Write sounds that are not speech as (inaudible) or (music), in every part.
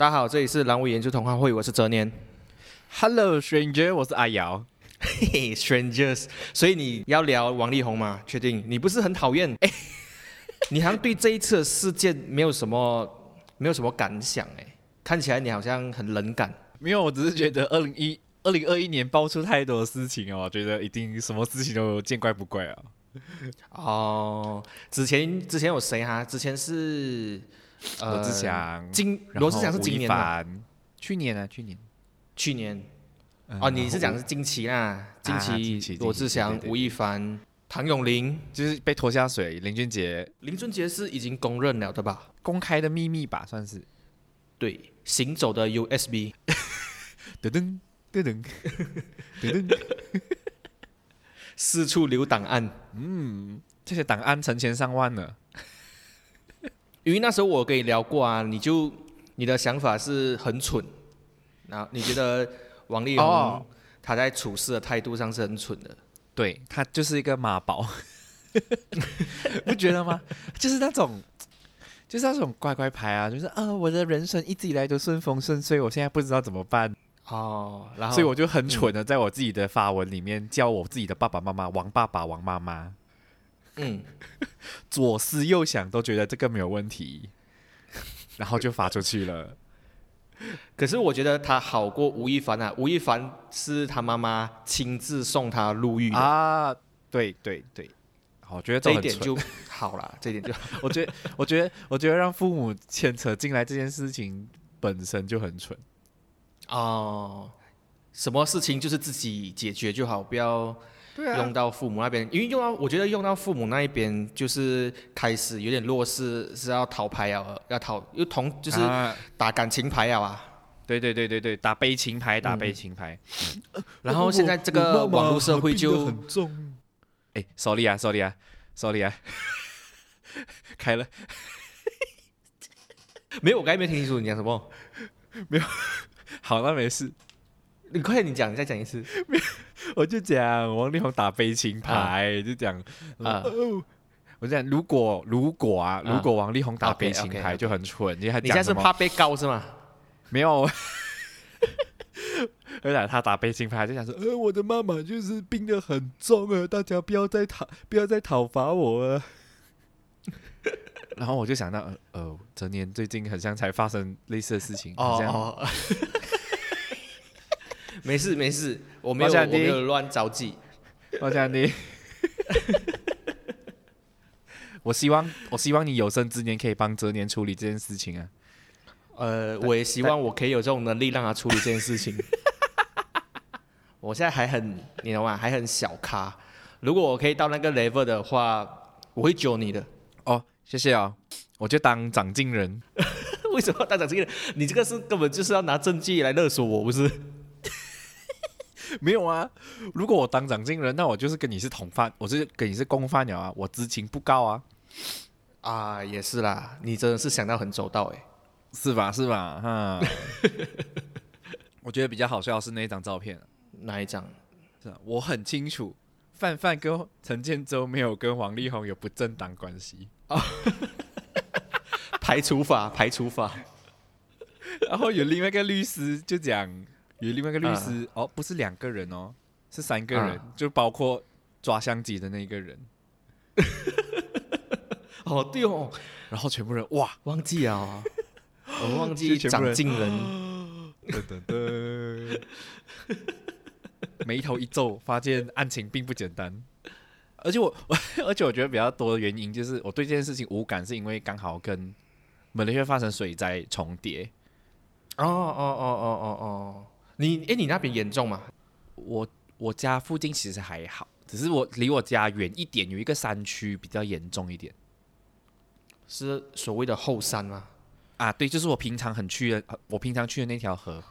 大家好，这里是蓝尾研究同话会，我是哲年。Hello stranger，我是阿瑶。嘿嘿，strangers，所以你要聊王力宏吗？确定？你不是很讨厌？哎，(laughs) 你好像对这一次的事件没有什么没有什么感想哎，看起来你好像很冷感。没有，我只是觉得二零一二零二一年爆出太多的事情哦，我觉得一定什么事情都见怪不怪啊。哦，之前之前有谁哈？之前是呃罗志祥，今罗志祥是今年的，去年啊，去年。去年嗯哦，你是讲是近期啦，近啊近期期罗志祥吴亦凡、唐咏麟、就是被拖下水，林俊杰林俊杰是已经公认了的吧？公开的秘密吧，算是。对，行走的 USB。(laughs) 噔噔噔噔噔噔，四处留档案。嗯这些档案成千上万呢。因为那时候我跟你聊过啊，你就你的想法是很蠢，然后你觉得王力宏哦。他在处事的态度上是很蠢的。对。他就是一个马宝，(laughs) 不觉得吗？就是那种，就是那种乖乖牌啊，就是啊，我的人生一直以来都顺风顺水，我现在不知道怎么办，哦，然后所以我就很蠢的在我自己的发文里面叫我自己的爸爸妈妈王爸爸、王妈妈，嗯，(laughs) 左思右想都觉得这个没有问题，然后就发出去了。可是我觉得他好过吴亦凡啊，吴亦凡是他妈妈亲自送他入狱，啊，对对对，好我觉得这一点就好了，这一点就 (laughs) 我觉得，我觉得，我觉得让父母牵扯进来这件事情本身就很蠢。哦，什么事情就是自己解决就好，不要对啊用到父母那边，因为用到我觉得用到父母那一边就是开始有点弱势，是要讨牌啊，要讨又同就是啊打感情牌啊啊。对对对对对，打悲情牌，打悲情牌。然后现在这个网络社会就很重。哎，sorry 啊，sorry 啊，sorry 啊，开了。(laughs) 没有，我刚才没听清楚你讲什么。没有好，那没事。你快点，你讲，你再讲一次。(laughs) 我就讲王力宏打悲情牌，就讲啊哦。我就讲，如果如果啊，啊如果王力宏打悲情牌就很蠢，你现在讲是怕被告是吗？没有，而 (laughs) 且他打悲情牌就想说，呃，我的妈妈就是病得很重啊，大家不要再讨不要再讨伐我了。(laughs) 然后我就想到，呃，呃，哲年最近很像才发生类似的事情，好像哦哦，没事没事，我没有我没有乱着急。我想你，(laughs) 我希望我希望你有生之年可以帮哲年处理这件事情啊。呃，我也希望我可以有这种能力让他处理这件事情。(laughs) 我现在还很，你懂吗？还很小咖。如果我可以到那个 level 的话，我会救你的。哦，谢谢啊、我就当长进人。(laughs) 为什么要当长这个人？你这个是根本就是要拿证据来勒索我，不是？(laughs) 没有啊，如果我当长进人，那我就是跟你是同犯，我是跟你是共犯了啊，我知情不告啊，啊，也是啦，你真的是想到很周到哎。是吧？是吧？哈，(laughs) 我觉得比较好笑是那一张照片啊，哪一张？是啊？我很清楚，范范跟陈建州没有跟王力宏有不正当关系啊，(laughs) 排除法，排除法。然后有另外一个律师就讲，有另外一个律师、哦，不是两个人哦，是三个人，啊就包括抓相机的那个人，(laughs) 哦，对哦，然后全部人哇，忘记啊，(laughs) 我忘记长进人。(gasps) 噔噔噔，眉头一皱，发现案情并不简单。而且我，(laughs) 而且我觉得比较多的原因就是我对这件事情无感，是因为刚好跟马来西亚发生水灾重叠。哦哦哦哦哦哦，你哎，你那边严重吗？我我家附近其实还好，只是我离我家远一点，有一个山区比较严重一点。是所谓的后山吗？啊，对，就是我平常很去的，呃我平常去的那条河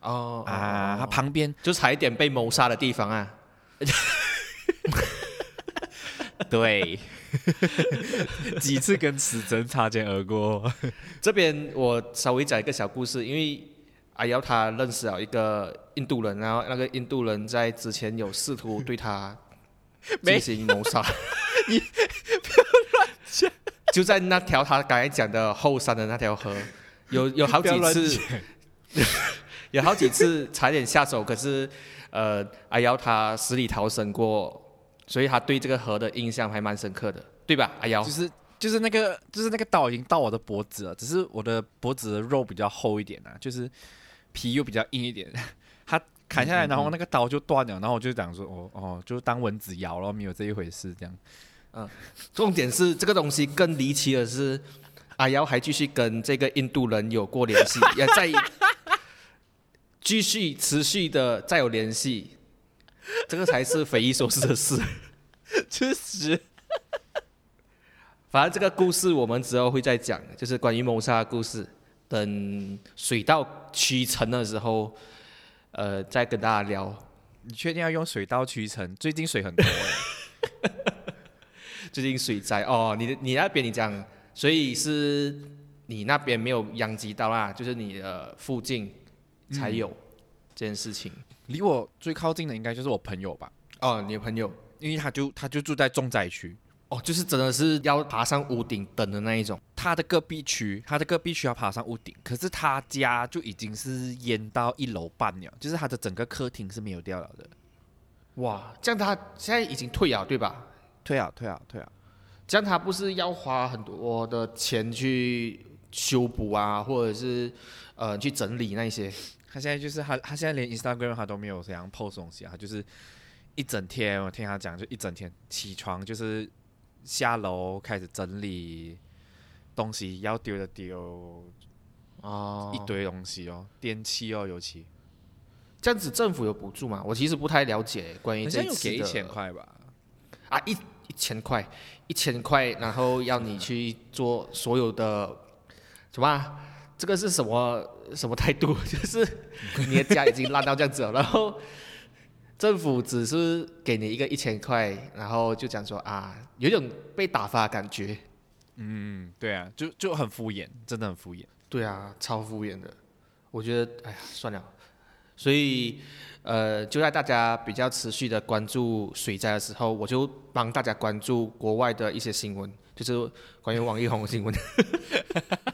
哦啊，它哦旁边就差一点被谋杀的地方啊。(laughs) 对，(laughs) 几次跟死神擦肩而过。这边我稍微讲一个小故事，因为阿瑶他认识了一个印度人，然后那个印度人在之前有试图对他 (laughs) 进行谋杀。(laughs) 你 (laughs) 不要乱讲。就在那条他刚才讲的后山的那条河，有有好几次，有好几次差点下手，可是呃，阿瑶他死里逃生过，所以他对这个河的印象还蛮深刻的，对吧？阿瑶就，是就是那个就是那个刀已经到我的脖子了，只是我的脖子的肉比较厚一点啊，就是皮又比较硬一点。(laughs) 它砍下来，然后那个刀就断了，然后我就讲说，哦哦，就当蚊子咬了，没有这一回事，这样。嗯重点是这个东西更离奇的是，阿瑶还继续跟这个印度人有过联系，(laughs) 也在继续持续的再有联系，这个才是匪夷所思的事。(laughs) 确实，反正这个故事我们之后会再讲，就是关于谋杀的故事。等水到渠成的时候，呃，再跟大家聊。你确定要用水到渠成？最近水很多欸 (laughs) 最近水灾哦，你的你那边你讲，所以是你那边没有殃及到啦，就是你的附近才有这件事情。离我最靠近的应该就是我朋友吧，哦，你的朋友因为他就他就住在重灾区，哦，就是真的是要爬上屋顶等的那一种。他的隔壁区，他的隔壁区要爬上屋顶，可是他家就已经是淹到一楼半了，就是他的整个客厅是没有掉了的。哇，这样他现在已经退了，对吧？退啊退啊退啊！这样他不是要花很多的钱去修补啊，或者是呃去整理那些？他现在就是他，他现在连 Instagram 他都没有怎样 post 东西啊，他就是一整天，我听他讲，就一整天起床就是下楼开始整理东西，要丢的丢，哦一堆东西哦，电器哦，尤其这样子政府有补助吗？我其实不太了解关于这一次的给一千块吧？啊，一一千块，一千块，然后要你去做所有的什么啊？这个是什么什么态度？(laughs) 就是你的家已经烂到这样子了，然后政府只是给你一个一千块，然后就讲说啊，有种被打发的感觉。嗯，对啊，就就很敷衍，真的很敷衍。对啊，超敷衍的。我觉得，哎呀，算了。所以，呃，就在大家比较持续的关注水灾的时候，我就帮大家关注国外的一些新闻，就是关于王力宏的新闻。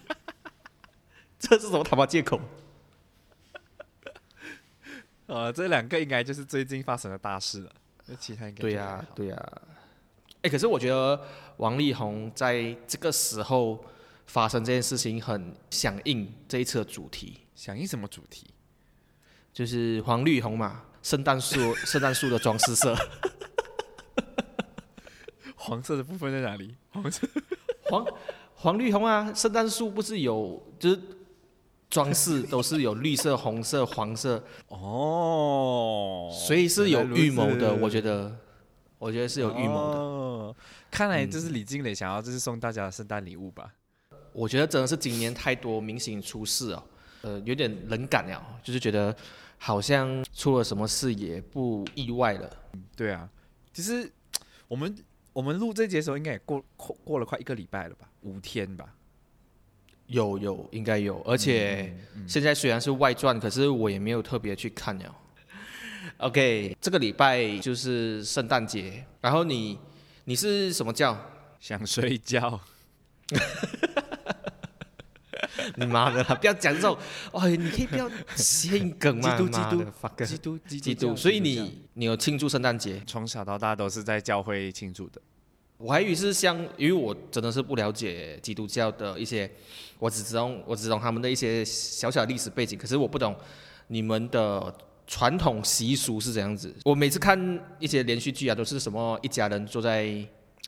(laughs) 这是什么他妈借口？呃，这两个应该就是最近发生的大事了，那其他应该对呀、对呀、哎，可是我觉得王力宏在这个时候发生这件事情，很响应这一次的主题。响应什么主题？就是黄绿红嘛，圣诞树 (laughs) 圣诞树的装饰色，(laughs) 黄色的部分在哪里？黄色黄黄绿红啊，圣诞树不是有就是装饰都是有绿色、红色、黄色，哦，所以是有预谋的。我觉得得，我觉得是有预谋的。哦，看来这是李静蕾想要，这是送大家的圣诞礼物吧？我觉得真的是今年太多明星出事哦，呃，有点冷感了，就是觉得好像出了什么事也不意外了。对啊，其实我们我们录这节的时候，应该也过过过了快一个礼拜了吧？五天吧？有有应该有，而且现在虽然是外传，可是我也没有特别去看了。(laughs) OK，这个礼拜就是圣诞节，然后你你是什么觉？想睡觉。(laughs) 你妈的，不要讲这种，哎，你可以不要谐音梗吗？(laughs) 基督基督基督基基督，所以你你有庆祝圣诞节？从小到大都是在教会庆祝的。我还以为是像，因为我真的是不了解基督教的一些，我只知道我只懂他们的一些小小的历史背景，可是我不懂你们的传统习俗是怎样子。我每次看一些连续剧啊，都是什么一家人坐在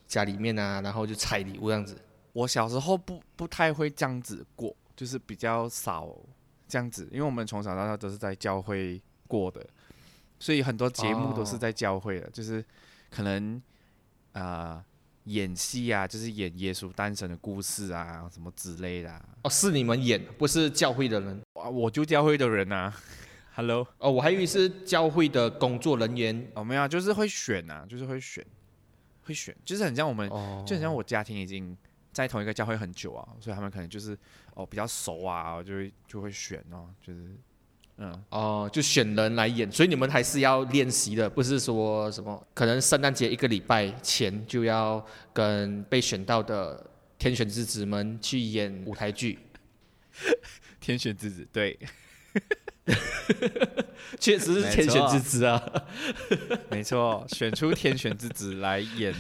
家里面啊，然后就拆礼物这样子。我小时候不不太会这样子过，就是比较少这样子，因为我们从小到大都是在教会过的，所以很多节目都是哦在教会的，就是可能啊、呃演戏啊，就是演耶稣诞生的故事啊，什么之类的、啊。哦，是你们演，不是教会的人。哇，我就教会的人啊，(laughs) Hello，哦，我还以为是教会的工作人员。哦没有啊，就是会选啊，就是会选，会选，就是很像我们哦，就很像我家庭已经在同一个教会很久啊，所以他们可能就是哦比较熟啊，就会就会选哦，就是嗯，哦，就选人来演，所以你们还是要练习的，不是说什么可能圣诞节一个礼拜前就要跟被选到的天选之子们去演舞台剧。(laughs) 天选之子，对，(laughs) 确实是天选之子啊。没错，选出天选之子来演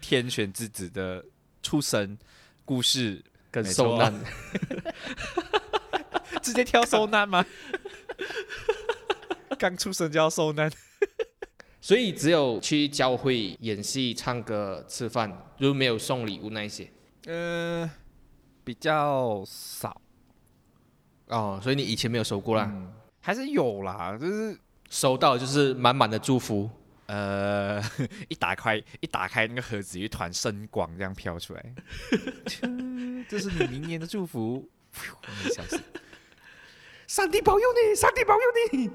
天选之子的出生故事。跟受难，(laughs) 直接挑受难吗？(laughs) 刚出生就要受难？(laughs) 所以只有去教会演戏、唱歌、吃饭，就没有送礼物那一些呃，比较少，哦。所以你以前没有收过啦，嗯，还是有啦，就是收到就是满满的祝福。呃，(laughs) 一打开一打开那个盒子，一团圣光这样飘出来，这是你明年的祝福。我没消失。上帝保佑你，上帝保佑你。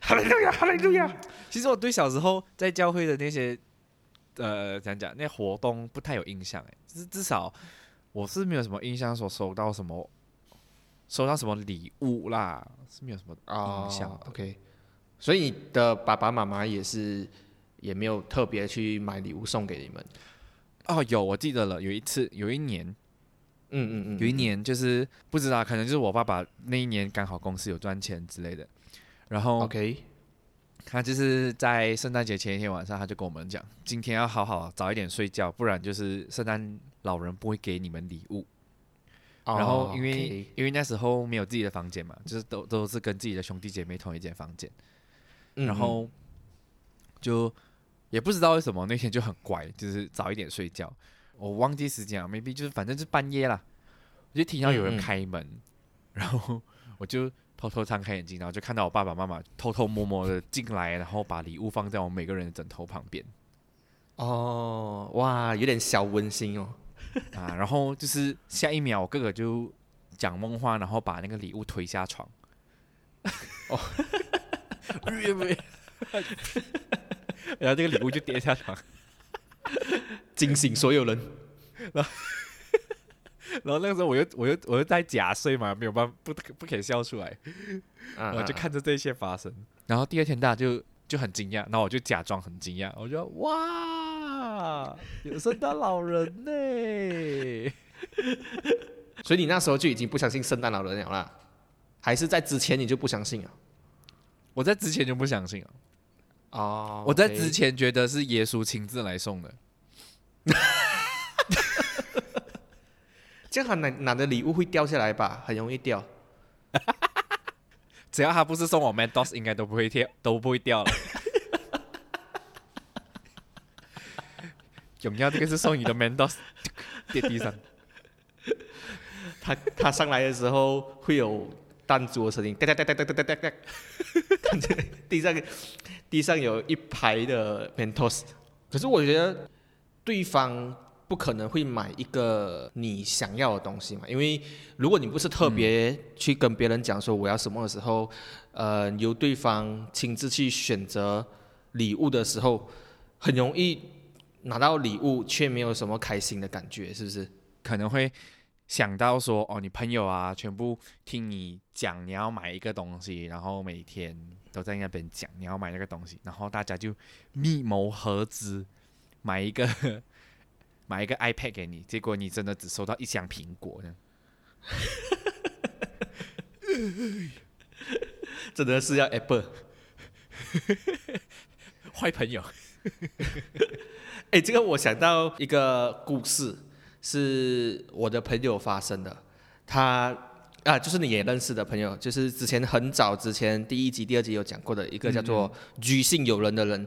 (laughs) 哈利路亚，哈利路亚。其实我对小时候在教会的那些，呃，讲讲那活动不太有印象，哎，至至少我是没有什么印象说收到什么，收到什么礼物啦，是没有什么哦印象的。OK，所以你的爸爸妈妈也是也没有特别去买礼物送给你们。哦，有，我记得了，有一次，有一年，嗯嗯嗯，有一年就是不知道，可能就是我爸爸那一年刚好公司有赚钱之类的，然后 OK，他就是在圣诞节前一天晚上，他就跟我们讲，今天要好好早一点睡觉，不然就是圣诞老人不会给你们礼物。然后因为、因为那时候没有自己的房间嘛，就是都都是跟自己的兄弟姐妹同一间房间，嗯然后就也不知道为什么那天就很乖，就是早一点睡觉。我忘记时间了，maybe 就是反正就是半夜啦，我就听到有人嗯嗯。开门，然后我就偷偷张开眼睛，然后就看到我爸爸妈妈偷偷摸摸的进来，然后把礼物放在我们每个人的枕头旁边。哦，哇，有点小温馨哦。啊，(laughs) 然后就是下一秒我哥哥就讲梦话，然后把那个礼物推下床。哦，(laughs) (laughs) 然后这个礼物就跌下床，惊醒所有人。(laughs) 然后然后那个时候我又我又我又在假睡嘛，没有办法不不可以笑出来，啊然后就看着这些发生。然后第二天大家就就很惊讶，然后我就假装很惊讶，我就哇，有圣诞老人呢。(laughs) 所以你那时候就已经不相信圣诞老人了啦？还是在之前你就不相信啊？我在之前就不相信啊，哦，我在之前觉得是耶稣亲自来送的。(laughs) 这样他拿拿的礼物会掉下来吧？很容易掉。(laughs) 只要他不是送我 Mentos，应该都不会掉，都不会掉了。(laughs) 荣耀这个是送你的 Mentos，跌地上。他他上来的时候会有弹珠的声音，哒哒哒哒哒哒哒哒，看着地上地上有一排的 Mentos。可是我觉得对方不可能会买一个你想要的东西嘛，因为如果你不是特别去跟别人讲说我要什么的时候，呃，由对方亲自去选择礼物的时候，很容易拿到礼物却没有什么开心的感觉，是不是？可能会想到说，哦，你朋友啊，全部听你讲你要买一个东西，然后每天都在那边讲你要买那个东西，然后大家就密谋合资买一个 (laughs) 买一个 iPad 给你，结果你真的只收到一箱苹果呢。(laughs) 真的是要 Apple。(laughs) 坏朋友，哎，这个我想到一个故事，是我的朋友发生的。他啊，就是你也认识的朋友，就是之前很早之前第一集、第二集有讲过的一个叫做居性友人的人。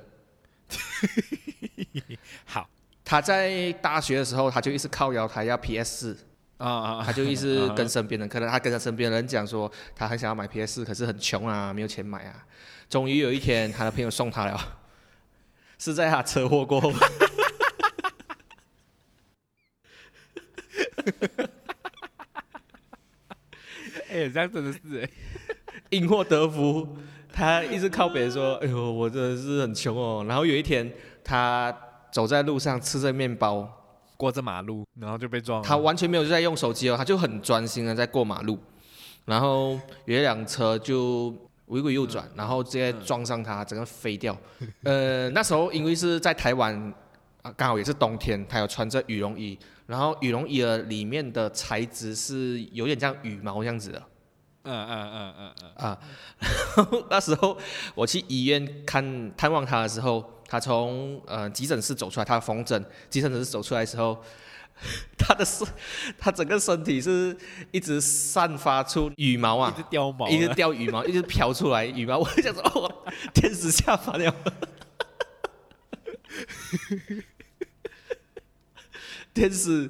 (laughs) 好他在大学的时候，他就一直靠摇台要 PS 四，啊啊他就一直 (laughs) 跟身边人，可能他跟他身边的人讲说，他很想要买 PS 四，可是很穷啊，没有钱买啊。终于有一天，他的朋友送他了，是在他车祸过后。(laughs) 哎、这样真的是哎，因祸得福，他一直靠别人说：“哎呦，我真的是很穷哦。”然后有一天，他走在路上吃着面包，过着马路，然后就被撞了。他完全没有在用手机哦，他就很专心的在过马路。然后有一辆车就违规右转，然后直接撞上他，整个飞掉。呃，那时候因为是在台湾啊，刚好也是冬天，他有穿着羽绒衣，然后羽绒衣的里面的材质是有点像羽毛这样子的。嗯嗯嗯嗯嗯，啊，(laughs) 然后那时候我去医院看探望他的时候，他从呃急诊室走出来，他缝针，急诊室走出来的时候，他的身，他整个身体是一直散发出羽毛啊一直，掉毛啊，一直掉羽毛，一直飘出来羽毛，我就想说，哦，天使下凡了，(laughs) 天使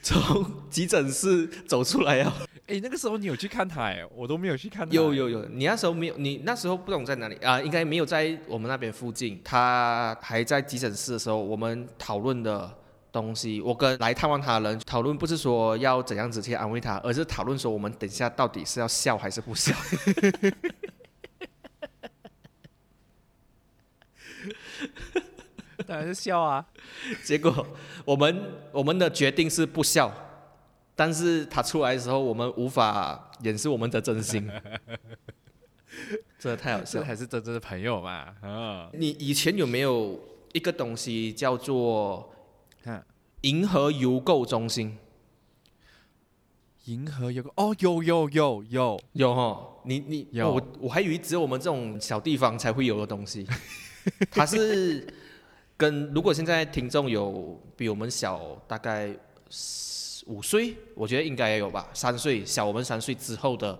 从急诊室走出来啊。哎，那个时候你有去看他哎，我都没有去看他。有有有，你那时候没有，你那时候不懂在哪里啊？应该没有在我们那边附近。他还在急诊室的时候，我们讨论的东西，我跟来探望他的人讨论，不是说要怎样子去安慰他，而是讨论说我们等一下到底是要笑还是不笑。(laughs) (laughs) 当然是笑啊。结果我们我们的决定是不笑，但是他出来的时候，我们无法掩饰我们的真心。(laughs) 真的太好笑了。这才是真正的朋友嘛。嗯，你以前有没有一个东西叫做看银河邮购中心？银河邮购哦，有有有有，有哈，你你有我我还以为只有我们这种小地方才会有的东西。(laughs) 它是跟如果现在听众有比我们小大概四五岁，我觉得应该也有吧，三岁小我们三岁之后的。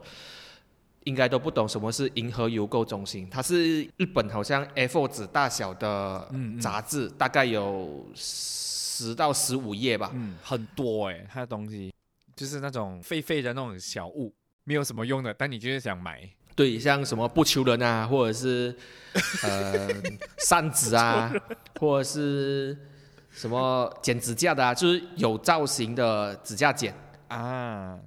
应该都不懂什么是银河邮购中心，它是日本好像 A4 纸大小的嗯嗯杂志，大概有十到十五页吧。嗯，很多哎，它的东西就是那种废废的那种小物，没有什么用的，但你就是想买。对，像什么不求人啊，或者是呃 (laughs) 扇子啊，或者是什么剪指甲的啊，就是有造型的指甲剪。啊，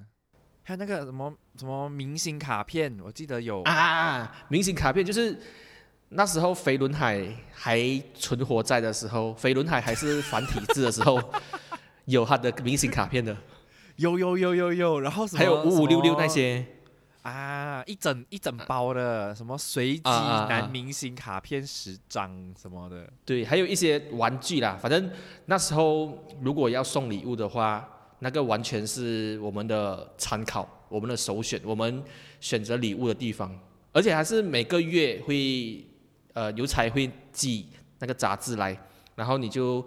还有那个什么什么明星卡片，我记得有。啊，明星卡片就是那时候飞轮海还存活在的时候，飞轮海还是繁体字的时候，(laughs) 有他的明星卡片的，有有有有有，然后什么还有五五六六那些。啊，一整一整包的什么随机男明星卡片十张什么的，对，还有一些玩具啦，反正那时候如果要送礼物的话，那个完全是我们的参考，我们的首选，我们选择礼物的地方，而且还是每个月会呃邮差会寄那个杂志来，然后你就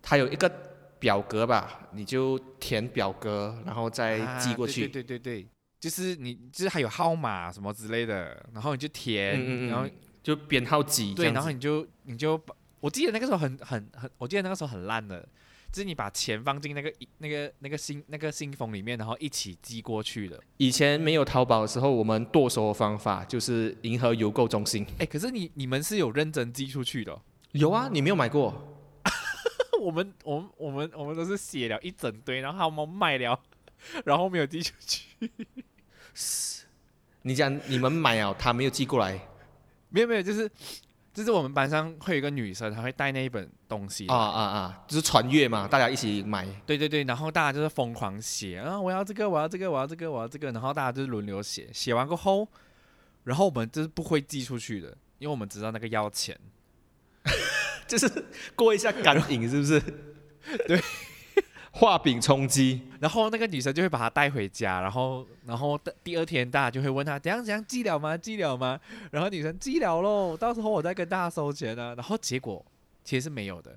它有一个表格吧，你就填表格，然后再啊寄过去。对对对对对，就是你就是还有号码什么之类的，然后你就填，嗯嗯嗯然后就编号几对，然后你就你就把，我记得那个时候很很很，我记得那个时候很烂的，就是你把钱放进那个那个那个信那个信封里面，然后一起寄过去的。以前没有淘宝的时候，我们剁手的方法就是银河邮购中心。哎，可是你你们是有认真寄出去的哦、有啊，你没有买过？(laughs) 我们我们我们我们都是写了一整堆，然后他们卖了，(laughs) 然后没有寄出去。你讲你们买哦，他没有寄过来没有没有，就是就是我们班上会有一个女生，她会带那一本东西啊啊啊，就是传阅嘛，大家一起买。对对对，然后大家就是疯狂写啊，我要这个，我要这个，我要这个，我要这个，然后大家就是轮流写，写完过后，然后我们就是不会寄出去的，因为我们知道那个要钱。(laughs) 就是过一下感瘾，是不是？(laughs) 对，画饼充饥。然后那个女生就会把它带回家，然后然后第第二天大家就会问她怎样怎样寄了吗？寄了吗？然后女生寄了喽，到时候我再跟大家收钱啊。然后结果其实是没有的。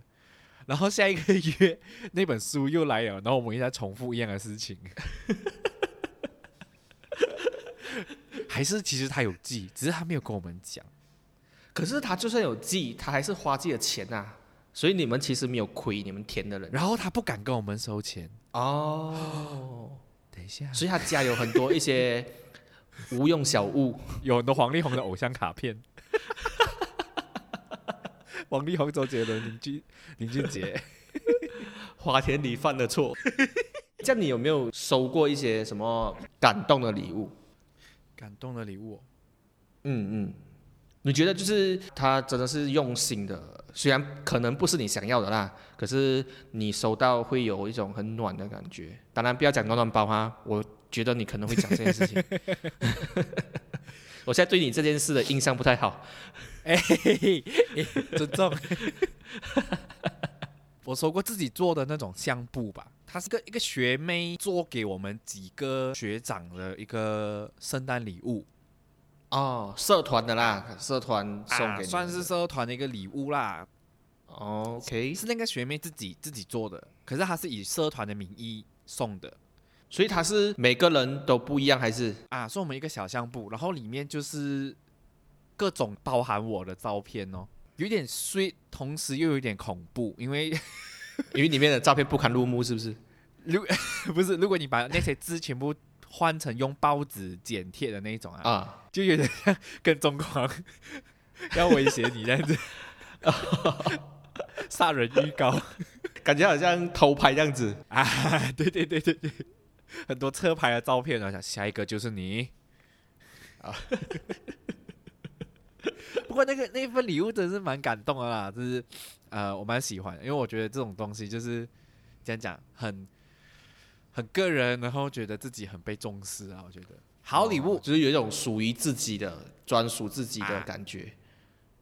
然后下一个月那本书又来了，然后我们又在重复一样的事情。(laughs) 还是其实他有寄，只是他没有跟我们讲。可是他就算有寄，他还是花自己的钱啊，所以你们其实没有亏，你们填的人。然后他不敢跟我们收钱。哦，等一下，所以他家有很多一些无用小物。有很多黄力宏的偶像卡片，王力宏、周杰伦、林俊林俊杰。花田里犯的错。这样你有没有收过一些什么感动的礼物？感动的礼物哦、嗯嗯，你觉得就是他真的是用心的，虽然可能不是你想要的啦，可是你收到会有一种很暖的感觉。当然不要讲暖暖包哈，我觉得你可能会讲这件事情。(laughs) 我现在对你这件事的印象不太好。哎、尊重。(laughs) 我收过自己做的那种相簿吧，它是个一个学妹做给我们几个学长的一个圣诞礼物，哦，社团的啦，社团送给算是社团的一个礼物啦。哦 OK，是那个学妹自己自己做的，可是她是以社团的名义送的。所以她是每个人都不一样，还是？啊，送我们一个小相簿，然后里面就是各种包含我的照片哦，有点 sweet，同时又有点恐怖，因为 (laughs) 因为里面的照片不堪入目，是不是？(laughs) 如 (laughs) 不是如果你把那些字全部换成用报纸剪贴的那一种啊，啊，就有点像跟踪狂 (laughs) 要威胁你这样子，(laughs) 杀人预告。感觉好像偷拍这样子。啊，对对对对对，很多车牌的照片啊，想下一个就是你。啊。(laughs) 不过那个那份礼物真是蛮感动的啦，就是呃我蛮喜欢，因为我觉得这种东西就是这样讲很很个人，然后觉得自己很被重视啊，我觉得好礼物、哦就是有一种属于自己的、专属自己的啊感觉。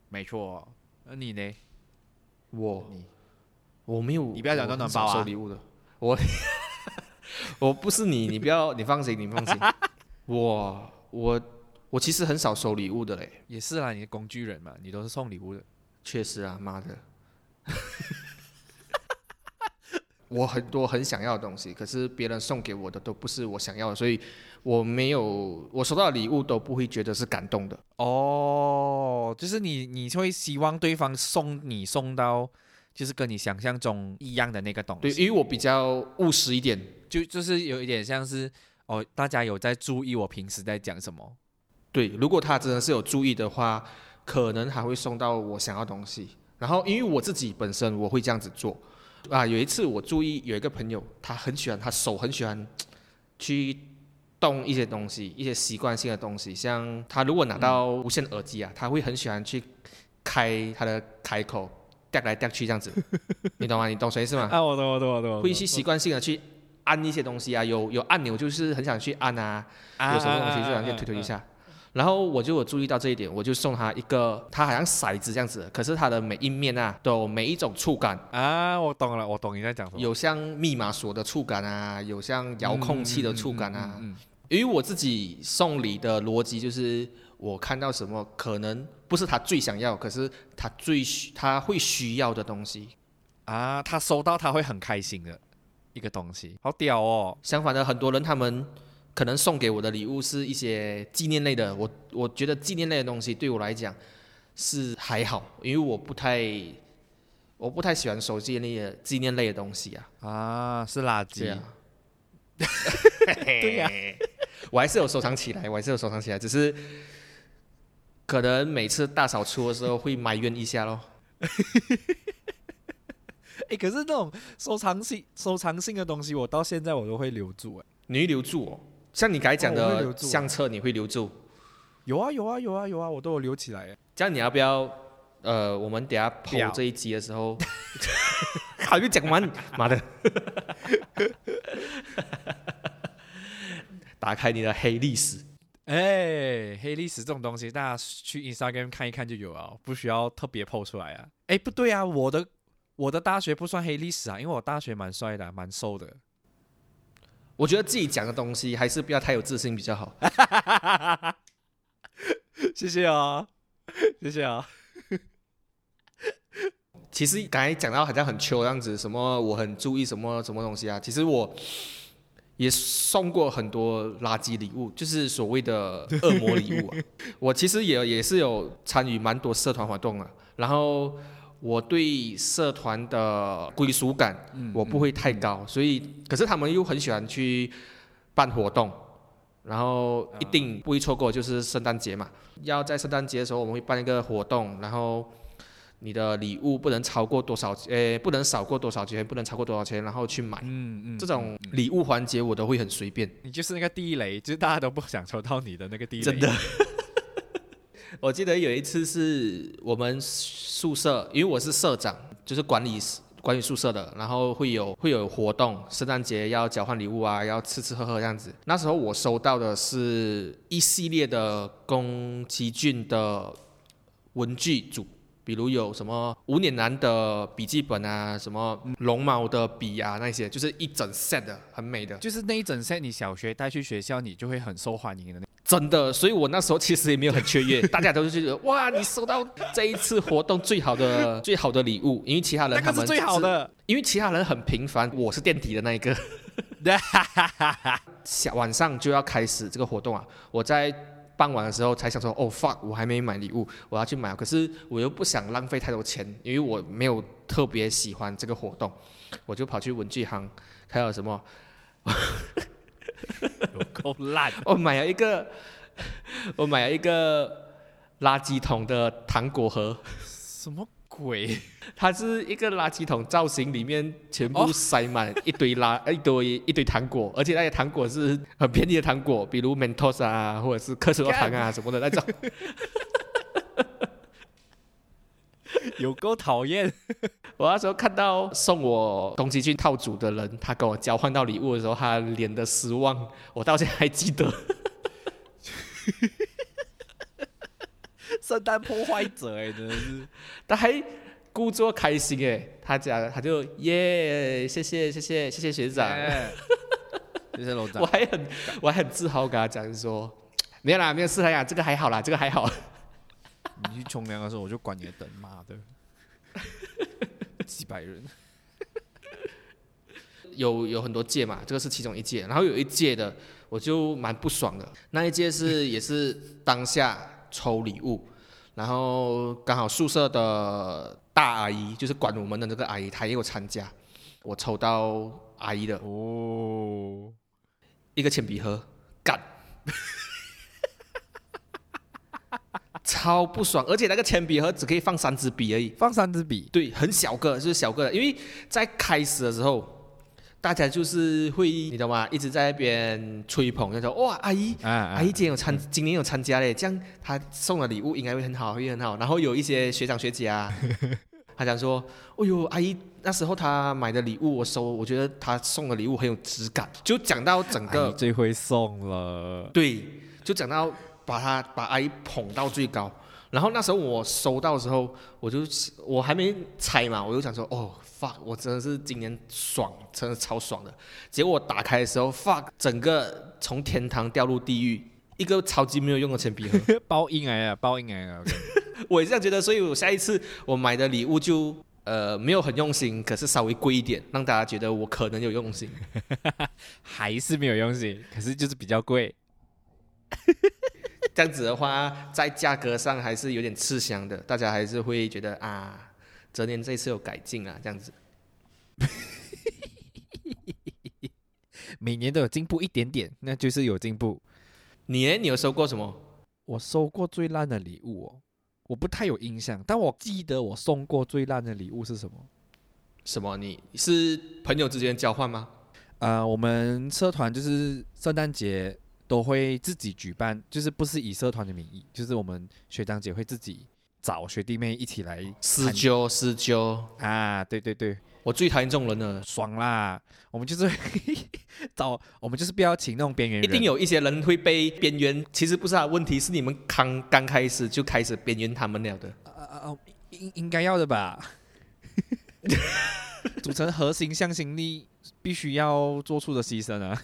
没错。那你呢？我你我没有，你不要讲我很暖暖包啊收礼物的，我 (laughs) 我不是你，(laughs) 你不要，你放心，你放心。我我我其实很少收礼物的嘞，也是啦，你的工具人嘛，你都是送礼物的。确实啊，妈的。我很多很想要的东西，可是别人送给我的都不是我想要的，所以我没有我收到的礼物都不会觉得是感动的。哦，就是你你会希望对方送你送到，就是跟你想象中一样的那个东西对，西，因为我比较务实一点，就就是有一点像是哦，大家有在注意我平时在讲什么。对，如果他真的是有注意的话，可能还会送到我想要的东西。然后，因为我自己本身我会这样子做啊。有一次我注意有一个朋友，他很喜欢，他手很喜欢去动一些东西，一些习惯性的东西，像他如果拿到无线耳机啊，他会很喜欢去开他的开口，掉来掉去这样子，(laughs) 你懂吗？你懂谁是吗？啊，我懂，我懂，我懂会去习惯性的去按一些东西啊，有有按钮就是很想去按啊，有什么东西就想去推推一下。然后我就有注意到这一点，我就送他一个，它好像骰子这样子，可是它的每一面啊，都有每一种触感，啊，我懂了，我懂你在讲什么。有像密码锁的触感啊，有像遥控器的触感啊。嗯，嗯嗯嗯因为我自己送礼的逻辑就是，我看到什么可能不是他最想要，可是他最需他会需要的东西。啊，他收到他会很开心的一个东西，好屌哦。相反的，很多人他们可能送给我的礼物是一些纪念类的，我我觉得纪念类的东西对我来讲是还好，因为我不太我不太喜欢收纪念类的纪念类的东西啊。啊，是垃圾。对 (laughs) 呀我还是有收藏起来，我还是有收藏起来，只是可能每次大扫除的时候会埋怨一下咯。(laughs) 哎，可是那种收藏性收藏性的东西，我到现在我都会留住。哎，你会留住哦，像你刚才讲的相册，你会留住。有啊，有啊，有啊，有啊，我都有留起来。哎这样你要不要？呃，我们等下不要剖这一集的时候，(laughs) 还没讲完，妈的！(laughs) 打开你的黑历史，哎，黑历史这种东西，大家去 Instagram 看一看就有啊，不需要特别 PO 出来啊。哎，不对啊，我的我的大学不算黑历史啊，因为我大学蛮帅的，蛮瘦的。我觉得自己讲的东西还是不要太有自信比较好。(laughs) 谢谢啊，(laughs) 谢谢啊。(laughs) 其实刚才讲到好像很秋这样子，什么我很注意什么什么东西啊，其实我也送过很多垃圾礼物，就是所谓的恶魔礼物啊。我其实也也是有参与蛮多社团活动啊，然后我对社团的归属感我不会太高，所以可是他们又很喜欢去办活动。然后一定不会错过，就是圣诞节嘛。要在圣诞节的时候，我们会办一个活动，然后你的礼物不能超过多少，呃，不能少过多少钱，不能超过多少钱，然后去买。嗯嗯，这种礼物环节我都会很随便。你就是那个地雷，就是大家都不想抽到你的那个地雷。真的。我记得有一次是我们宿舍，因为我是社长，就是管理管理宿舍的，然后会有会有活动，圣诞节要交换礼物啊，要吃吃喝喝这样子。那时候我收到的是一系列的宫崎骏的文具组，比如有什么无脸男的笔记本啊，什么龙猫的笔啊，那些就是一整 set 的，很美的，就是那一整 set，你小学带去学校，你就会很受欢迎的那。真的。所以我那时候其实也没有很雀跃，大家都是觉得哇，你收到这一次活动最好的 (laughs) 最好的礼物，因为其他人他们那个是最好的。因为其他人很平凡，我是垫底的那一个。(laughs) 下晚上就要开始这个活动啊！我在傍晚的时候才想说，哦 fuck，我还没买礼物，我要去买。可是我又不想浪费太多钱，因为我没有特别喜欢这个活动，我就跑去文具行还有什么，(laughs) 有够烂。(laughs) 我买了一个，(laughs) 我买了一个垃圾桶的糖果盒。什么鬼？(laughs) 它是一个垃圾桶造型，里面全部塞满一堆垃、(laughs) 一堆一堆糖果，而且那些糖果是很便宜的糖果，比如 Mentos 啊，或者是克士洛糖啊什么的那种。(laughs) 有够讨厌。我那时候看到送我东西去套组的人，他跟我交换到礼物的时候，他脸的失望，我到现在还记得。圣诞破坏者哎，真的是。(laughs) 他还故作开心哎，他讲他就耶，谢谢谢谢谢谢学长，谢谢楼长。(laughs) 我还很我还很自豪跟他讲说，没有啦，没有事啦，这个还好啦，这个还好。你去冲凉的时候，我就关你的灯，妈的，几百人。(laughs) 有有很多届嘛，这个是其中一届，然后有一届的我就蛮不爽的，那一届是也是当下抽礼物，然后刚好宿舍的大阿姨就是管我们的那个阿姨，她也有参加，我抽到阿姨的哦，一个铅笔盒，干，(laughs) 超不爽，而且那个铅笔盒只可以放三支笔而已，放三支笔，对，很小个，就是小个的，因为在开始的时候。大家就是会，你懂吗？一直在那边吹捧，就说哇，阿姨，阿姨今天有参，今年有参加嘞，这样她送的礼物应该会很好，会很好。然后有一些学长学姐啊，(laughs) 他讲说，哦呦，阿姨那时候她买的礼物我收，我觉得她送的礼物很有质感。就讲到整个最会送了，对，就讲到把她把阿姨捧到最高。然后那时候我收到的时候，我就我还没拆嘛，我就想说，哦，fuck，我真的是今年爽，真的超爽的。结果我打开的时候，fuck，整个从天堂掉入地狱，一个超级没有用的铅笔盒，(laughs) 包阴癌啊，包阴癌啊。(laughs) 我也这样觉得，所以我下一次我买的礼物就呃没有很用心，可是稍微贵一点，让大家觉得我可能有用心，(laughs) 还是没有用心，可是就是比较贵。这样子的话，在价格上还是有点吃香的，大家还是会觉得啊，哲年这次有改进啊，这样子。每年都有进步一点点，那就是有进步。你呢？你有收过什么？我收过最烂的礼物哦，我不太有印象，但我记得我送过最烂的礼物是什么？什么？你是朋友之间交换吗？呃，我们社团就是圣诞节。都会自己举办，就是不是以社团的名义，就是我们学长姐会自己找学弟妹一起来私交私交啊，对对对，我最讨厌这种人了，爽啦！我们就是 (laughs) 找我们就是不要请那种边缘人，一定有一些人会被边缘，其实不是啊，问题是你们刚刚开始就开始边缘他们了的，啊啊啊，应应该要的吧？(laughs) 组成核心向心力必须要做出的牺牲啊。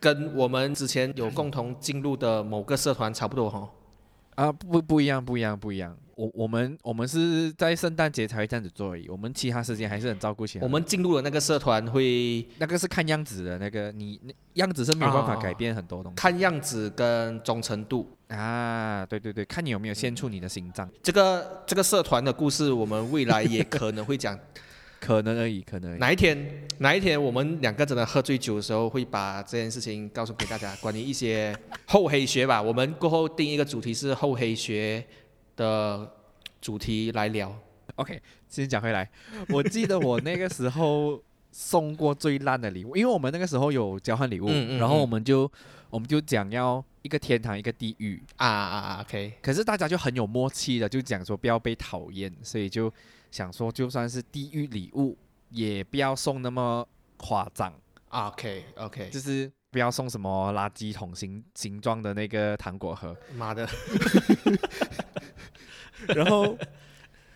跟我们之前有共同进入的某个社团差不多哈，啊不不一样不一样不一样，我我们我们是在圣诞节才会这样子做而已，我们其他时间还是很照顾起来。我们进入了那个社团会，那个是看样子的那个，你那样子是没有办法改变很多东西。看样子跟忠诚度啊，对对对，看你有没有献出你的心脏。这个这个社团的故事，我们未来也可能会讲。可能而已，可能哪一天哪一天我们两个真的喝醉酒的时候，会把这件事情告诉给大家，关于一些厚黑学吧。我们过后定一个主题是厚黑学的主题来聊。OK，先讲回来，我记得我那个时候送过最烂的礼物，因为我们那个时候有交换礼物，然后我们就我们就讲要一个天堂一个地狱啊啊啊！OK，可是大家就很有默契的，就讲说不要被讨厌，所以就。想说，就算是地狱礼物，也不要送那么夸张。OK OK，就是不要送什么垃圾桶形形状的那个糖果盒。妈的！(laughs) 然后，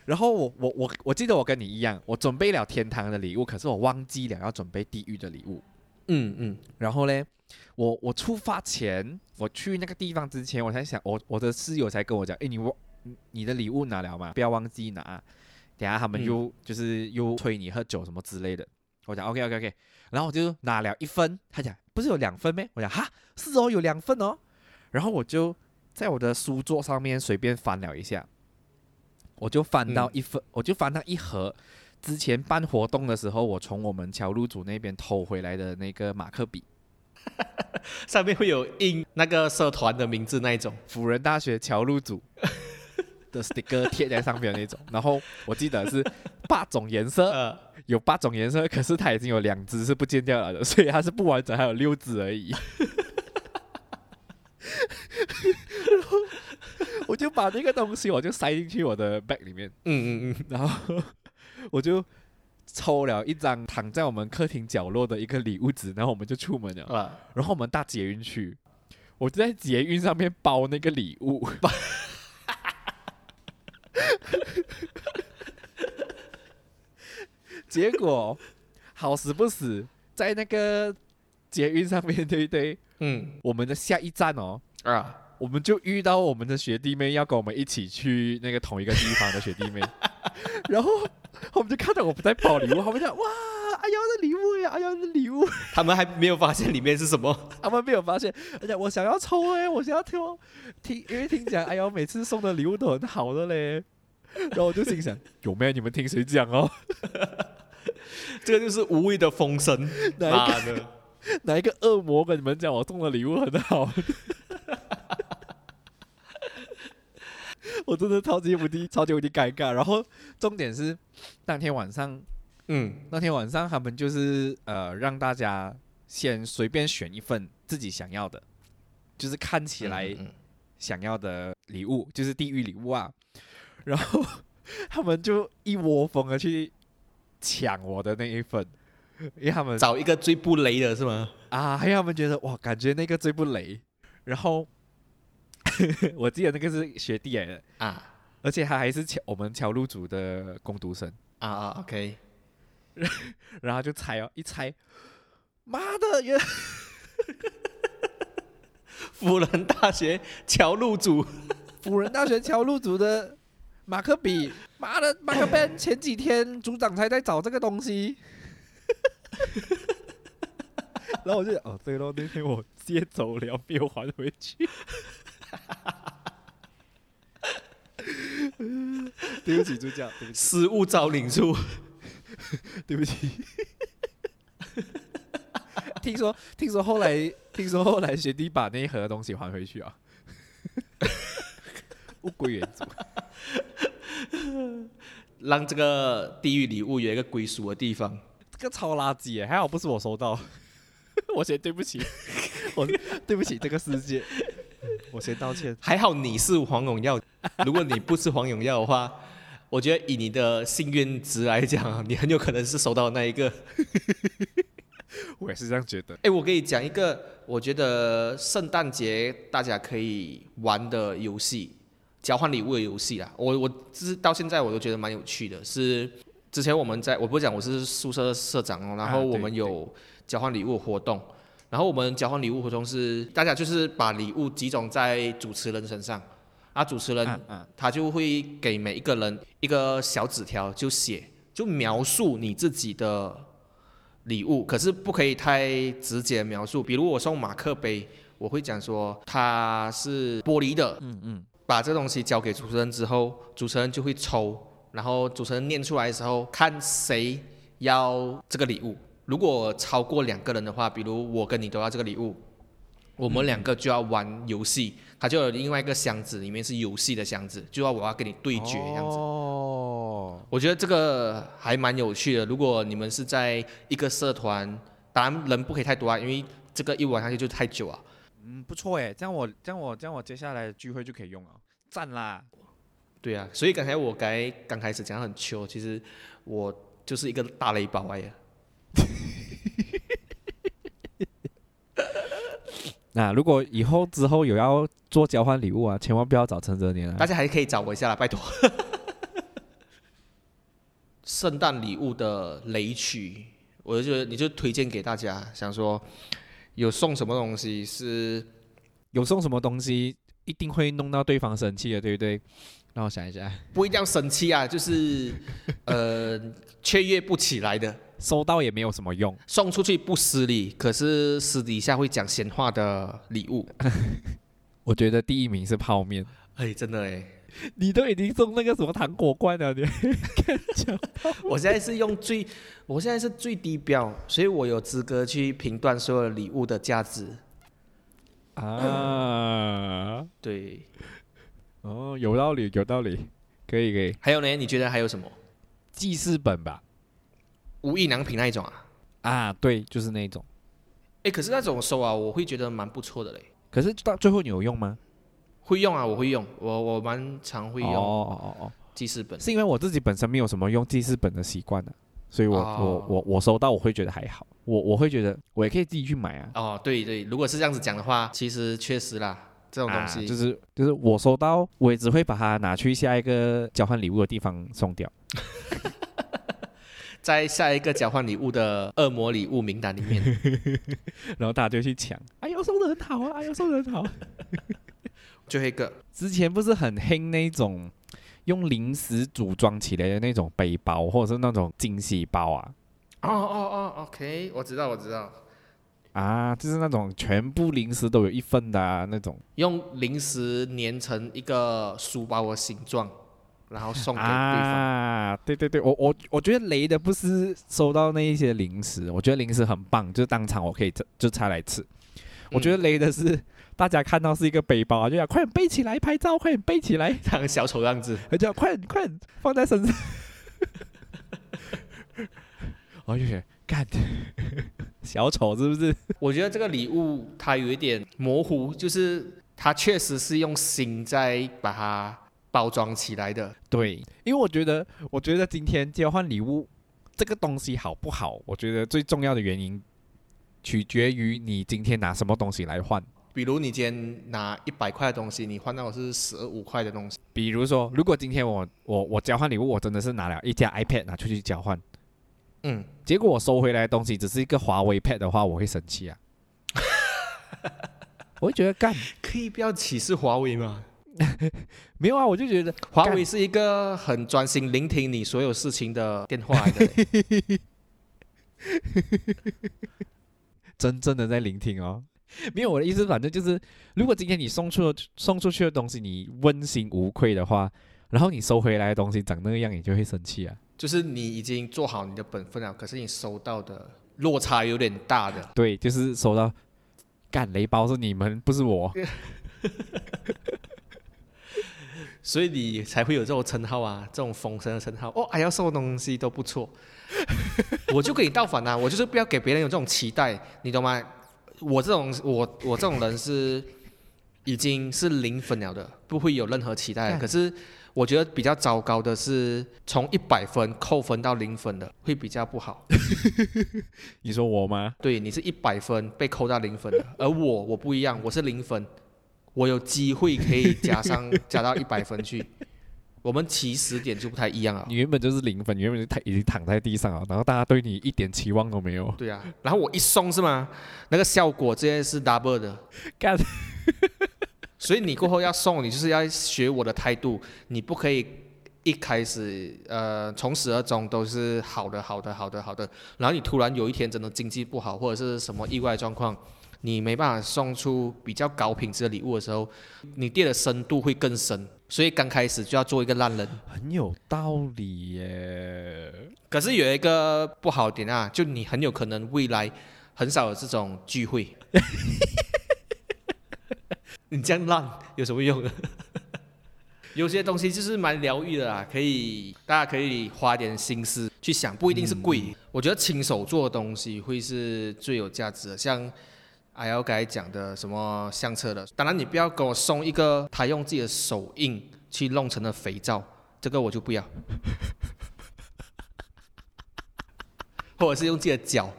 然后我我我我记得我跟你一样，我准备了天堂的礼物，可是我忘记了要准备地狱的礼物。嗯嗯然后嘞，我我出发前，我去那个地方之前，我才想，我我的室友才跟我讲，诶，你忘你你的礼物拿了吗？不要忘记拿，等下他们嗯又、就是又催你喝酒什么之类的。我讲 OK OK OK，然后我就拿了一份，他讲不是有两份咩？我讲哈是哦，有两份哦。然后我就在我的书桌上面随便翻了一下，我就翻到嗯一份，我就翻到一盒。之前办活动的时候，我从我们桥路组那边偷回来的那个马克笔，(laughs) 上面会有印那个社团的名字那一种。辅仁大学桥路组的 sticker 贴在上面的那种。然后我记得是八种颜色，呃，(laughs) 有八种颜色，可是它已经有两只是不见掉了的，所以它是不完整，还有六只而已。然后我就把那个东西，我就塞进去我的 bag 里面，嗯嗯嗯，然后我就抽了一张躺在我们客厅角落的一个礼物纸，然后我们就出门了。啊，然后我们搭捷运去，我就在捷运上面包那个礼物，(laughs) 结果好死不死，在那个捷运上面，对不对？嗯我们的下一站哦，啊，我们就遇到我们的学弟妹要跟我们一起去那个同一个地方的学弟妹，(laughs) 然后我们就看到我们在包礼物，他们讲哇，哎呀的礼物呀，哎呀的礼物，他们还没有发现里面是什么。(laughs) 他们没有发现，而且我想要抽哎、我想要抽，听因为听讲，哎呀，每次送的礼物都很好的嘞。然后我就心想，有没有你们听谁讲哦？(laughs) (laughs) 这个就是无谓的风声，哪一妈的！哪一个恶魔跟你们讲我送的礼物很好？(laughs) 我真的超级无敌超级无敌尴尬。然后重点是，当天晚上嗯那天晚上他们就是呃让大家先随便选一份自己想要的，就是看起来想要的礼物，就是地狱礼物啊。然后 (laughs) 他们就一窝蜂的去抢我的那一份，因为他们找一个最不雷的是吗？啊，因为他们觉得哇，感觉那个最不雷。然后 (laughs) 我记得那个是学弟来的，啊而且他还是桥我们乔路组的工读生。啊啊，OK，然后就猜哦，一猜，妈的，原来 (laughs) 辅仁大学乔路组，(laughs) 辅仁大学乔路组的马克笔，妈的，马克 pen 前几天组长才在找这个东西。(laughs) 然后我就哦，对咯，那天我接走了，没有还回去。(laughs) 对不起，助教，对不起，失物招领处。(laughs) 对不起。听说，听说后来，听说后来学弟把那一盒东西还回去啊，物归原主。(laughs) 让这个地狱礼物有一个归属的地方。这个超垃圾耶，还好不是我收到，(laughs) 我先对不起，(laughs) 我对不起这个世界，我先道歉。还好你是黄永耀，如果你不是黄永耀的话，我觉得以你的幸运值来讲，你很有可能是收到的那一个。我也是这样觉得。哎，我给你讲一个，我觉得圣诞节大家可以玩的游戏，交换礼物的游戏啦。我我是到现在我都觉得蛮有趣的。是之前我们在我不是讲我是宿舍社长哦，然后我们有交换礼物活动，然后我们交换礼物活动是大家就是把礼物集中在主持人身上，啊，主持人他就会给每一个人一个小纸条，就写就描述你自己的礼物，可是不可以太直接描述。比如我送马克杯，我会讲说它是玻璃的，嗯嗯，把这东西交给主持人之后，主持人就会抽，然后主持人念出来的时候，看谁要这个礼物。如果超过两个人的话，比如我跟你都要这个礼物，我们两个就要玩游戏，它就有另外一个箱子，里面是游戏的箱子，就要我要跟你对决这样子。哦，我觉得这个还蛮有趣的。如果你们是在一个社团，当然人不可以太多啊，因为这个一玩下去就太久啊。嗯，不错哎，这样我这样我这样我接下来的聚会就可以用了，赞啦！对啊，所以刚才我该刚开始讲得很糗，其实我就是一个大雷包哎呀。(laughs) 那如果以后之后有要做交换礼物啊，千万不要找陈哲年啊大。家还可以找我一下啦，拜托。(laughs) 圣诞礼物的雷曲，我就觉得你就推荐给大家，想说有送什么东西是有送什么东西一定会弄到对方生气的，对不对？让我想一下，不一定要生气啊，就是 (laughs) 呃雀跃不起来的，收到也没有什么用。送出去不失礼，可是私底下会讲闲话的礼物。(laughs) 我觉得第一名是泡面，哎，真的哎，(laughs) 你都已经送那个什么糖果罐了，你 (laughs) 讲我现在是用最，我现在是最低标，所以我有资格去评断所有礼物的价值。啊，对，哦，有道理，有道理，可以可以。还有呢？你觉得还有什么记事本吧，无印良品那一种啊？啊，对，就是那一种。哎，可是那种收啊，我会觉得蛮不错的嘞。可是到最后你有用吗？会用啊，我会用，我我蛮常会哦用哦哦哦，记事本。是因为我自己本身没有什么用记事本的习惯的，所以我、哦我我我收到我会觉得还好，我我会觉得我也可以自己去买啊。哦，对对，如果是这样子讲的话，其实确实啦，这种东西、啊、就是就是我收到，我也只会把它拿去下一个交换礼物的地方送掉。(laughs) 在下一个交换礼物的恶魔礼物名单里面。(laughs) 然后大家就去抢，哎呦送的很好啊，哎呦送的很好。最后一个，之前不是很黑那种用零食组装起来的那种背包，或者是那种惊喜包啊哦哦哦，OK，我知道我知道，啊，就是那种全部零食都有一份的啊那种用零食粘成一个书包的形状，然后送给对方。啊，对对对，我我我觉得雷的不是收到那一些零食，我觉得零食很棒，就是当场我可以就就拆来吃。我觉得雷的是大家看到是一个背包啊，就想快点背起来拍照，快点背起来，像小丑样子，就要快点快点放在身上。(laughs) 我就觉得干 (laughs) 小丑是不是？我觉得这个礼物它有一点模糊，就是它确实是用心在把它包装起来的。对，因为我觉得，我觉得今天交换礼物这个东西好不好，我觉得最重要的原因取决于你今天拿什么东西来换。比如你今天拿一百块的东西，你换到的是十五块的东西，比如说，如果今天我我我交换礼物，我真的是拿了一架 iPad 拿出去交换，嗯，结果我收回来的东西只是一个华为 Pad 的话，我会生气啊。(laughs) 我会觉得干可以不要歧视华为吗？(laughs) 没有啊，我就觉得华为是一个很专心聆听你所有事情的电话。(laughs) 真正的在聆听哦。(laughs) 没有我的意思，反正就是，如果今天你送出的送出去的东西你问心无愧的话，然后你收回来的东西长那个样，你就会生气啊。就是你已经做好你的本分了，可是你收到的落差有点大的。对，就是收到干雷包是你们，不是我。(laughs) 所以你才会有这种称号啊，这种风声的称号。哦，还要送东西都不错，我就跟你倒反啊、我就是不要给别人有这种期待，你懂吗？我这种我我这种人是已经是零分了的，不会有任何期待可是我觉得比较糟糕的是，从一百分扣分到零分的，会比较不好。(laughs) 你说我吗？对，你是一百分被扣到零分的，而我我不一样，我是零分，我有机会可以加上 (laughs) 加到一百分去。我们起始点就不太一样啊你。原本就是零分，你原本就躺已经躺在地上了，然后大家对你一点期望都没有。对啊，然后我一送是吗？那个效果直接是 double 的。干，所以你过后要送，你就是要学我的态度，你不可以一开始呃从始而终都是好的好的好的好的，然后你突然有一天真的经济不好或者是什么意外状况，你没办法送出比较高品质的礼物的时候，你跌的深度会更深，所以刚开始就要做一个烂人。很有道理耶。可是有一个不好点啊，就你很有可能未来很少有这种聚会。(laughs) 你这样烂有什么用？(laughs) 有些东西就是蛮疗愈的啦，可以大家可以花点心思去想，不一定是贵。我觉得亲手做的东西会是最有价值的，像阿瑶刚才讲的什么相册的，当然你不要给我送一个他用自己的手印去弄成的肥皂，这个我就不要。(laughs) 或者是用自己的脚，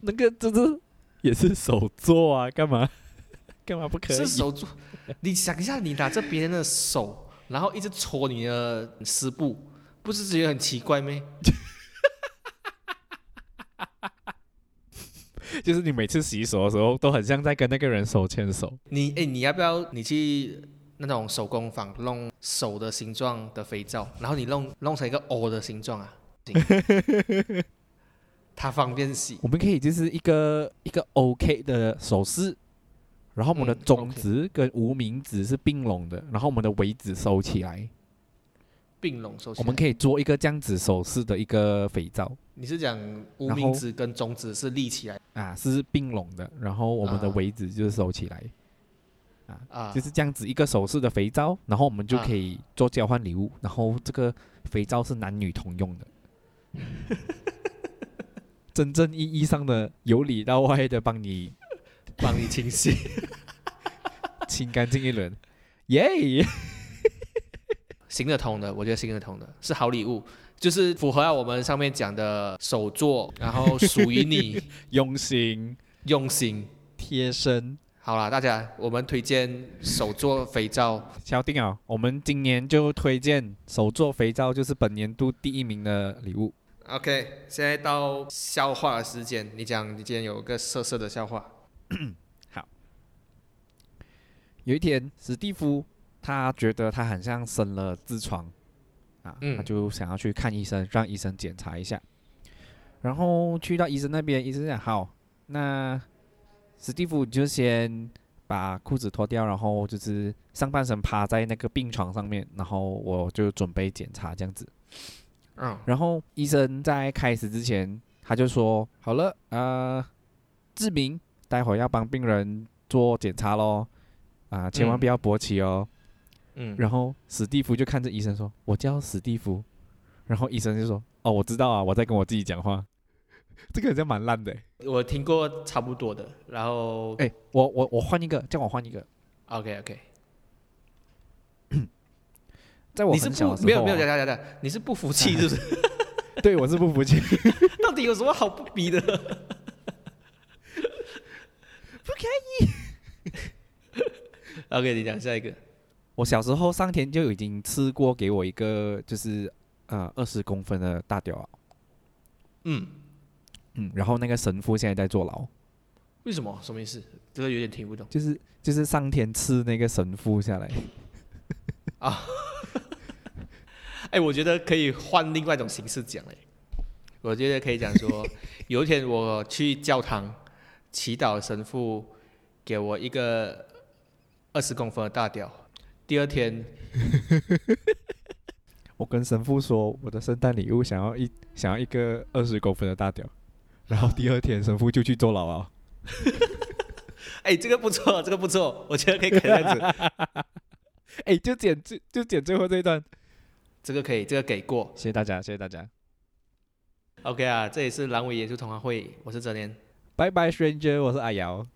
那个这是也是手做啊，干嘛 (laughs) 干嘛不可以？是手做。你想一下，你拿着别人的手，然后一直搓你的湿布，不是觉得很奇怪吗？(laughs) 就是你每次洗手的时候，都很像在跟那个人手牵手。你哎，你要不要你去那种手工坊弄手的形状的肥皂，然后你弄弄成一个 O 的形状啊？(laughs) 它方便洗。我们可以就是一个一个 OK 的手势，然后我们的嗯中指跟无名指是并拢的，然后我们的尾指收起来，并拢手起来。我们可以做一个这样子手势的一个肥皂你是讲无名指跟中指是立起来啊，是并拢的，然后我们的啊尾指就是收起来，啊？就是这样子一个手势的肥皂，然后我们就啊可以做交换礼物，然后这个肥皂是男女通用的。(laughs) 真正意义上的由里到外的帮你帮你清洗。(laughs) 清干净一轮，耶！行得通的，我觉得行得通的是好礼物，就是符合我们上面讲的手作，然后属于你 (laughs) 用心用心。贴身，好啦，大家，我们推荐手作肥皂，敲定啊！我们今年就推荐手作肥皂，就是本年度第一名的礼物。OK，现在到笑话的时间，你讲你今天有个色色的笑话 (coughs) 好。有一天，史蒂夫他觉得他很像生了痔疮啊，嗯他就想要去看医生，让医生检查一下。然后去到医生那边，医生讲好，那史蒂夫你就先把裤子脱掉，然后就是上半身趴在那个病床上面，然后我就准备检查这样子。嗯，然后医生在开始之前，他就说：“好了，呃，志明，待会要帮病人做检查咯，啊、千万嗯不要勃起哦。嗯，然后史蒂夫就看着医生说：“我叫史蒂夫。”然后医生就说：“哦，我知道啊，我在跟我自己讲话。”这个好像蛮烂的欸。我听过差不多的，然后哎，我我我换一个，叫我换一个。OK OK，(coughs) 在我很小的时候、不没有没有，啊，等等等，你是不服气是不是？对我是不服气。到底有什么好不比的？不可以。OK，你讲下一个。我小时候上天就已经吃过给我一个就是呃二十公分的大屌了。嗯，嗯，然后那个神父现在在坐牢，为什么？什么意思？这个有点听不懂。就是就是上天赐那个神父下来啊。(laughs) 哎，我觉得可以换另外一种形式讲哎。我觉得可以讲说，(laughs) 有一天我去教堂祈祷，神父给我一个二十公分的大屌。第二天，(laughs) 我跟神父说，我的圣诞礼物想要一想要一个二十公分的大屌，然后第二天神父就去坐牢了。(laughs) 哎，这个不错，这个不错，我觉得可以可以这样子，(laughs) 哎，就剪最就剪最后这一段。这个可以，这个给过。谢谢大家，谢谢大家，OK 啊，这里是阑尾野猪同行会，我是哲年。拜拜，stranger，我是阿瑶，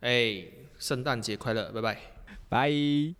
哎，圣诞节快乐，拜拜。拜。